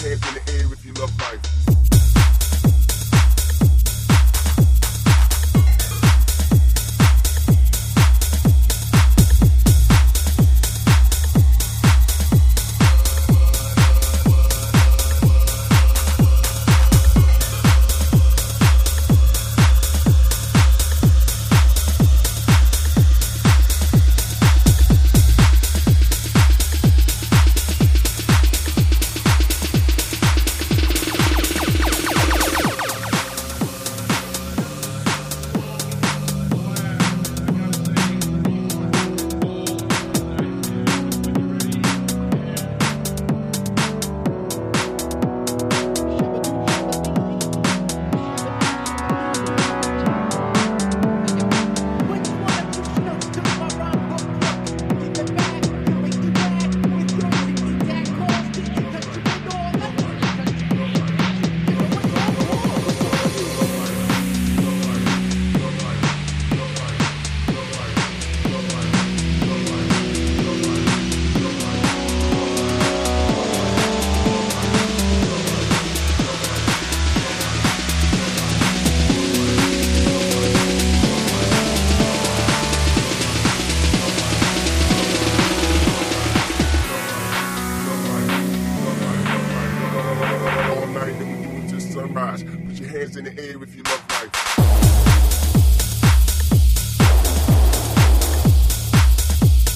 hands in the air if you love life. prize. Put your hands in the air if you love life.